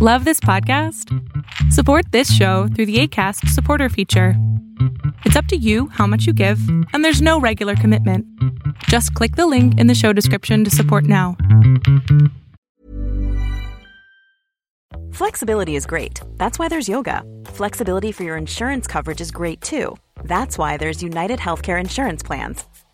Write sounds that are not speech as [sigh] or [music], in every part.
Love this podcast? Support this show through the ACAST supporter feature. It's up to you how much you give, and there's no regular commitment. Just click the link in the show description to support now. Flexibility is great. That's why there's yoga. Flexibility for your insurance coverage is great too. That's why there's United Healthcare Insurance Plans.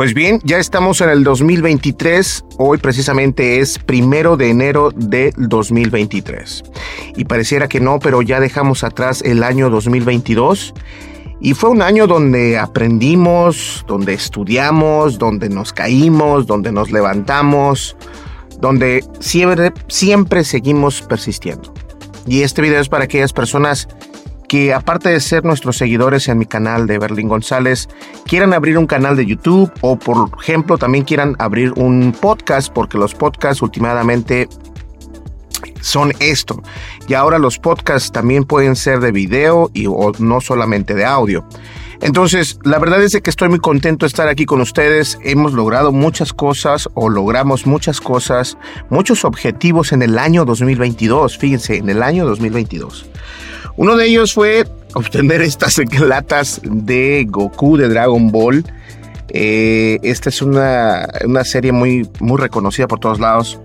Pues bien, ya estamos en el 2023. Hoy precisamente es primero de enero del 2023. Y pareciera que no, pero ya dejamos atrás el año 2022. Y fue un año donde aprendimos, donde estudiamos, donde nos caímos, donde nos levantamos, donde siempre, siempre seguimos persistiendo. Y este video es para aquellas personas que aparte de ser nuestros seguidores en mi canal de Berlín González, quieran abrir un canal de YouTube o por ejemplo también quieran abrir un podcast, porque los podcasts últimamente son esto. Y ahora los podcasts también pueden ser de video y o no solamente de audio. Entonces, la verdad es que estoy muy contento de estar aquí con ustedes. Hemos logrado muchas cosas o logramos muchas cosas, muchos objetivos en el año 2022. Fíjense, en el año 2022. Uno de ellos fue obtener estas [laughs] latas de Goku de Dragon Ball. Eh, esta es una, serie muy, muy reconocida por todos lados.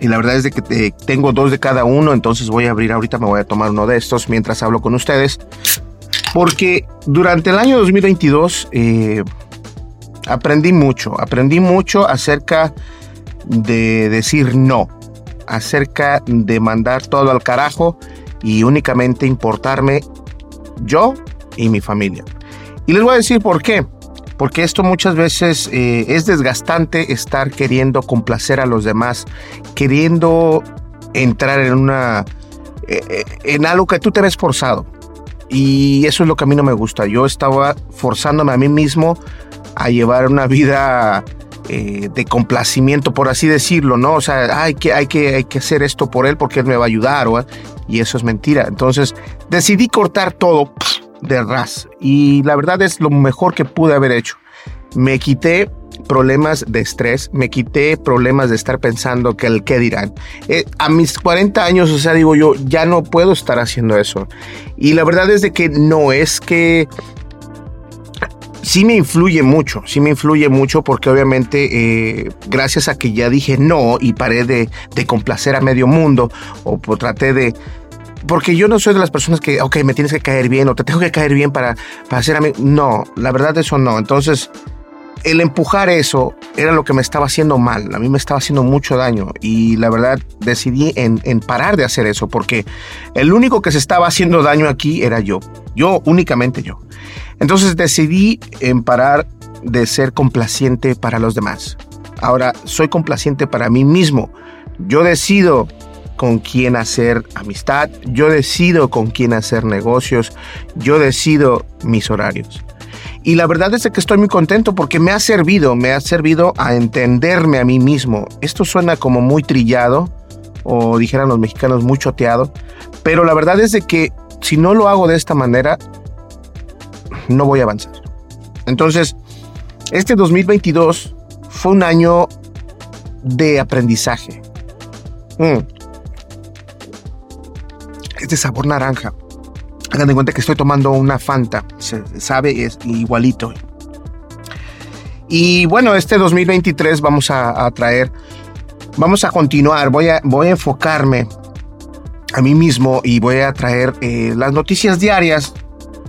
Y la verdad es de que tengo dos de cada uno, entonces voy a abrir ahorita, me voy a tomar uno de estos mientras hablo con ustedes. Porque durante el año 2022 eh, aprendí mucho, aprendí mucho acerca de decir no, acerca de mandar todo al carajo y únicamente importarme yo y mi familia. Y les voy a decir por qué. Porque esto muchas veces eh, es desgastante estar queriendo complacer a los demás, queriendo entrar en una eh, eh, en algo que tú te ves forzado. Y eso es lo que a mí no me gusta. Yo estaba forzándome a mí mismo a llevar una vida de complacimiento, por así decirlo, ¿no? O sea, hay que, hay, que, hay que hacer esto por él porque él me va a ayudar. ¿o? y eso es mentira. Entonces decidí cortar todo de ras y la verdad es lo mejor que pude haber hecho. Me quité problemas de estrés, me quité problemas de estar pensando que el qué dirán. Eh, a mis 40 años, o sea, digo yo, ya no puedo estar haciendo eso. Y la verdad es de que no es que sí me influye mucho, sí me influye mucho porque obviamente eh, gracias a que ya dije no y paré de, complacer a medio mundo o traté de, porque yo no soy de las personas que, ok, me tienes que caer bien o te tengo que caer bien para, para hacer a mí. No, la verdad eso no. Entonces, el empujar eso era lo que me estaba haciendo mal. A mí me estaba haciendo mucho daño. Y la verdad decidí en parar de hacer eso porque el único que se estaba haciendo daño aquí era yo. Yo, únicamente yo. Entonces decidí en parar de ser complaciente para los demás. Ahora soy complaciente para mí mismo. Yo decido con quién hacer amistad, yo decido con quién hacer negocios, yo decido mis horarios. Y la verdad es que estoy muy contento porque me ha servido, me ha servido a entenderme a mí mismo. Esto suena como muy trillado, o dijeran los mexicanos muy choteado, pero la verdad es de que si no lo hago de esta manera, no voy a avanzar. Entonces, este 2022 fue un año de aprendizaje. Mm es de sabor naranja. Hagan de cuenta que estoy tomando una Fanta. Se sabe, es igualito. Y bueno, este 2023 vamos a, traer, vamos a continuar. Voy a, voy a enfocarme a mí mismo y voy a traer eh, las noticias diarias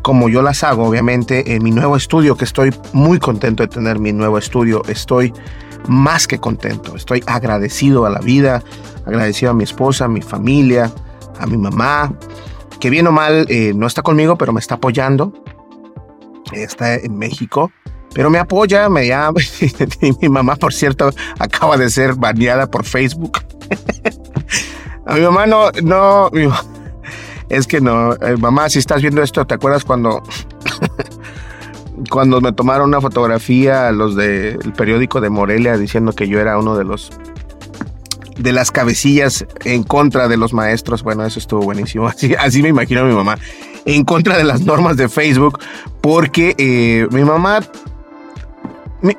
como yo las hago, obviamente, en mi nuevo estudio, que estoy muy contento de tener mi nuevo estudio. Estoy más que contento. Estoy agradecido a la vida, agradecido a mi esposa, a mi familia, a mi mamá, que bien o mal eh, no está conmigo, pero me está apoyando. Está en México, pero me apoya, me llama. [laughs] mi mamá, por cierto, acaba de ser baneada por Facebook. [laughs] a mi mamá no, no, es que no, eh, mamá, si estás viendo esto, ¿te acuerdas cuando [laughs] cuando me tomaron una fotografía los del periódico de Morelia diciendo que yo era uno de los de las cabecillas en contra de los maestros? Bueno, eso estuvo buenísimo. [laughs] Así, así me imagino a mi mamá en contra de las normas de Facebook, porque eh, mi mamá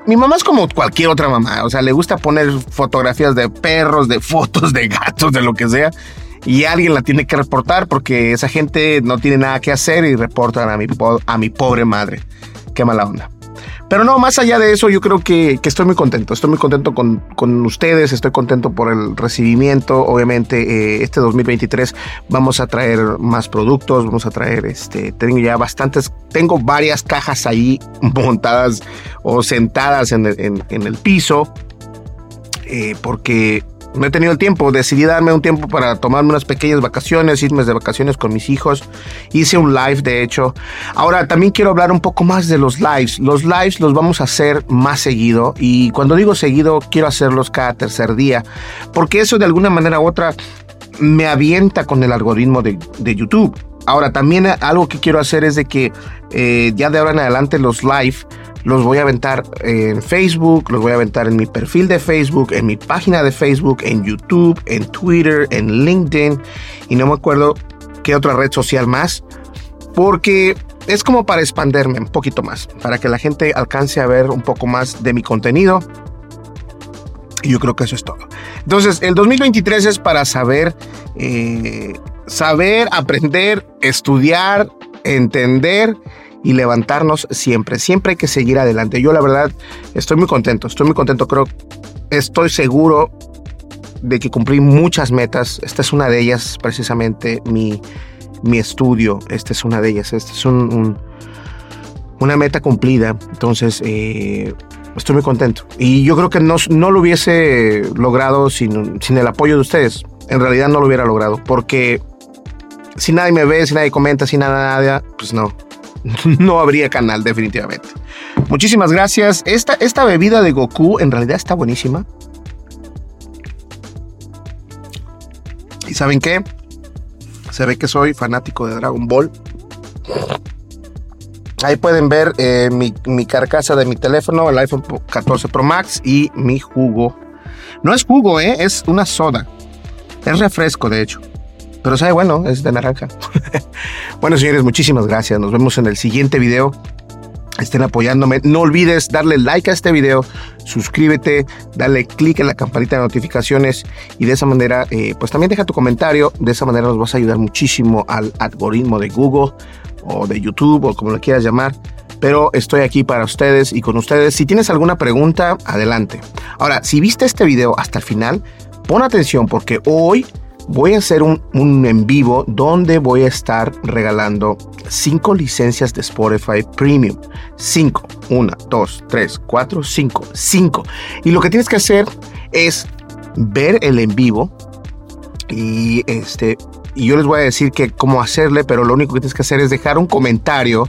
mi, mamá es como cualquier otra mamá, o sea, le gusta poner fotografías de perros, de fotos, de gatos, de lo que sea y alguien la tiene que reportar porque esa gente no tiene nada que hacer y reportan a mi, pobre madre. Qué mala onda. Pero no, más allá de eso, yo creo que, estoy muy contento. Estoy muy contento con, ustedes, estoy contento por el recibimiento. Obviamente, eh, este 2023 vamos a traer más productos, vamos a traer, este, tengo ya bastantes, tengo varias cajas ahí [laughs] montadas o sentadas en el, en, en el piso, eh, porque no he tenido el tiempo, decidí darme un tiempo para tomarme unas pequeñas vacaciones, irme de vacaciones con mis hijos. Hice un live, de hecho. Ahora, también quiero hablar un poco más de los lives. Los lives los vamos a hacer más seguido y cuando digo seguido, quiero hacerlos cada tercer día, porque eso de alguna manera u otra me avienta con el algoritmo de, de YouTube. Ahora, también algo que quiero hacer es de que eh, ya de ahora en adelante los live los voy a aventar en Facebook, los voy a aventar en mi perfil de Facebook, en mi página de Facebook, en YouTube, en Twitter, en LinkedIn y no me acuerdo qué otra red social más, porque es como para expanderme un poquito más, para que la gente alcance a ver un poco más de mi contenido. Y yo creo que eso es todo. Entonces, el 2023 es para saber, eh, saber, aprender, estudiar, entender y levantarnos siempre. Siempre hay que seguir adelante. Yo la verdad estoy muy contento, estoy muy contento. Creo, estoy seguro de que cumplí muchas metas. Esta es una de ellas, precisamente mi, mi estudio. Esta es una de ellas. Esta es un, una meta cumplida. Entonces, eh, estoy muy contento. Y yo creo que no, no lo hubiese logrado sin, sin el apoyo de ustedes. En realidad no lo hubiera logrado. Porque si nadie me ve, si nadie comenta, si nada, nada, pues no, [laughs] no habría canal definitivamente. Muchísimas gracias. Esta, esta bebida de Goku en realidad está buenísima. ¿Y saben qué? Se ve que soy fanático de Dragon Ball. Ahí pueden ver eh, mi, mi, carcasa de mi teléfono, el iPhone 14 Pro Max y mi jugo. No es jugo, ¿eh? es una soda. Es refresco, de hecho. Pero sabe bueno, es de naranja. [laughs] bueno, señores, muchísimas gracias. Nos vemos en el siguiente video. Estén apoyándome. No olvides darle like a este video, suscríbete, dale click en la campanita de notificaciones y de esa manera, eh, pues también deja tu comentario. De esa manera nos vas a ayudar muchísimo al algoritmo de Google o de YouTube o como lo quieras llamar. Pero estoy aquí para ustedes y con ustedes. Si tienes alguna pregunta, adelante. Ahora, si viste este video hasta el final, pon atención porque hoy voy a hacer un, en vivo donde voy a estar regalando cinco licencias de Spotify Premium. 5, 1, 2, 3, 4, 5, 5. Y lo que tienes que hacer es ver el en vivo y este y yo les voy a decir que cómo hacerle, pero lo único que tienes que hacer es dejar un comentario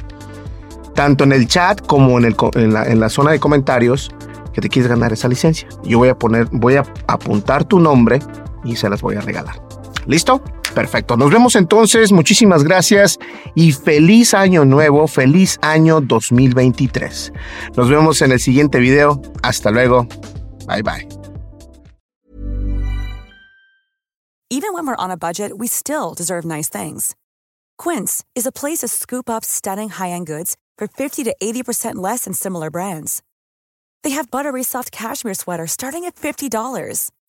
tanto en el chat como en, el, en la zona de comentarios que te quieres ganar esa licencia. Yo voy a poner, voy a apuntar tu nombre y se las voy a regalar. ¿Listo? Perfecto. Nos vemos entonces. Muchísimas gracias y feliz año nuevo, feliz año 2023. Nos vemos en el siguiente video. Hasta luego. Bye bye. Even when we're on a budget, we still deserve nice things. Quince is a place to scoop up stunning high-end goods for 50 to 80% less than similar brands. They have buttery soft cashmere sweaters starting at $50